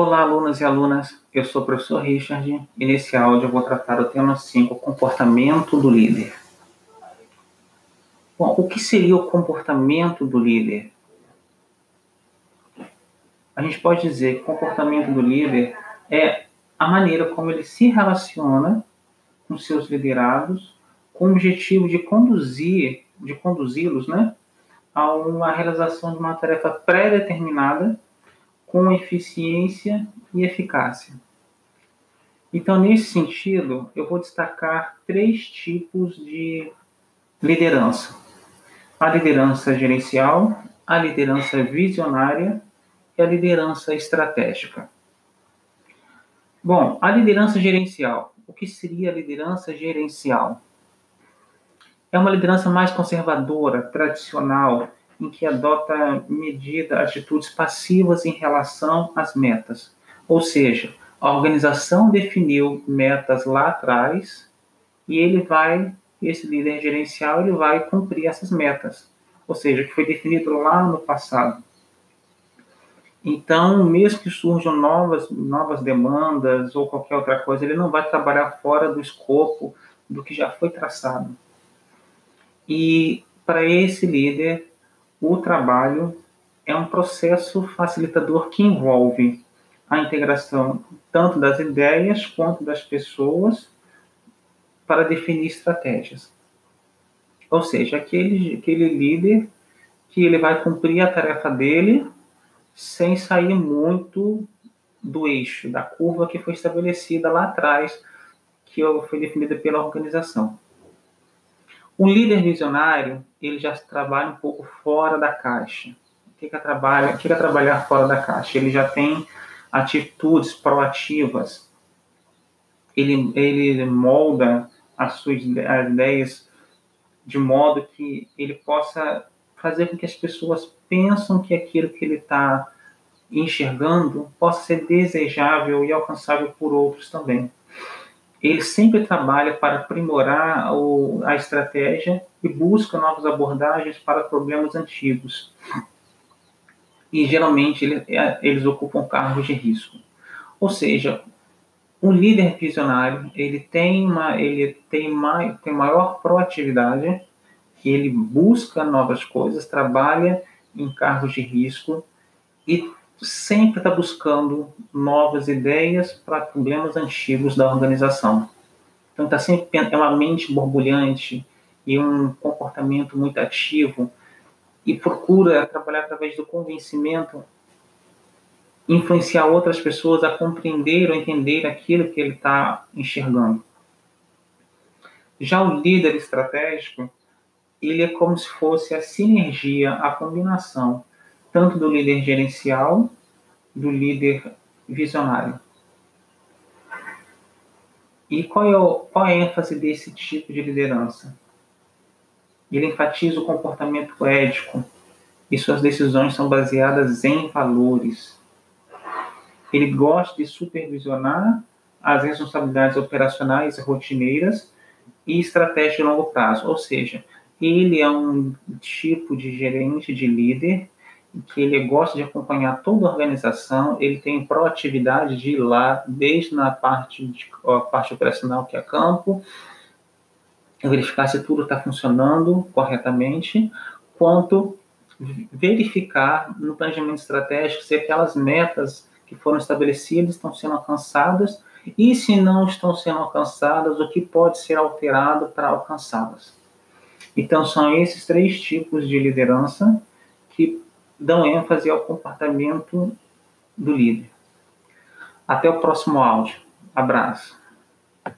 Olá, alunos e alunas. Eu sou o professor Richard e nesse áudio eu vou tratar o tema 5, comportamento do líder. Bom, o que seria o comportamento do líder? A gente pode dizer que o comportamento do líder é a maneira como ele se relaciona com seus liderados, com o objetivo de conduzir, de conduzi-los, né, a uma realização de uma tarefa pré-determinada com eficiência e eficácia. Então, nesse sentido, eu vou destacar três tipos de liderança: a liderança gerencial, a liderança visionária e a liderança estratégica. Bom, a liderança gerencial. O que seria a liderança gerencial? É uma liderança mais conservadora, tradicional, em que adota medida, atitudes passivas em relação às metas. Ou seja, a organização definiu metas lá atrás e ele vai, esse líder gerencial, ele vai cumprir essas metas. Ou seja, que foi definido lá no passado. Então, mesmo que surjam novas, novas demandas ou qualquer outra coisa, ele não vai trabalhar fora do escopo do que já foi traçado. E para esse líder, o trabalho é um processo facilitador que envolve a integração tanto das ideias quanto das pessoas para definir estratégias. Ou seja, aquele, aquele líder que ele vai cumprir a tarefa dele sem sair muito do eixo, da curva que foi estabelecida lá atrás, que foi definida pela organização. O líder visionário, ele já trabalha um pouco fora da caixa. O que é, trabalha, o que é trabalhar fora da caixa? Ele já tem atitudes proativas. Ele, ele molda as suas as ideias de modo que ele possa fazer com que as pessoas pensam que aquilo que ele está enxergando possa ser desejável e alcançável por outros também ele sempre trabalha para aprimorar o, a estratégia e busca novas abordagens para problemas antigos. E geralmente ele, é, eles ocupam cargos de risco. Ou seja, um líder visionário ele tem uma ele tem, mai, tem maior proatividade, ele busca novas coisas, trabalha em cargos de risco e sempre está buscando novas ideias para problemas antigos da organização. Então está sempre é uma mente borbulhante e um comportamento muito ativo e procura trabalhar através do convencimento, influenciar outras pessoas a compreender ou entender aquilo que ele está enxergando. Já o líder estratégico, ele é como se fosse a sinergia, a combinação tanto do líder gerencial, do líder visionário. E qual é, o, qual é a ênfase desse tipo de liderança? Ele enfatiza o comportamento ético e suas decisões são baseadas em valores. Ele gosta de supervisionar as responsabilidades operacionais rotineiras e estratégia de longo prazo, ou seja, ele é um tipo de gerente, de líder que ele gosta de acompanhar toda a organização, ele tem proatividade de ir lá, desde na parte, de, a parte operacional, que é campo, verificar se tudo está funcionando corretamente, quanto verificar no planejamento estratégico se aquelas metas que foram estabelecidas estão sendo alcançadas e se não estão sendo alcançadas, o que pode ser alterado para alcançá-las. Então, são esses três tipos de liderança que dão ênfase ao comportamento do líder. Até o próximo áudio. Abraço.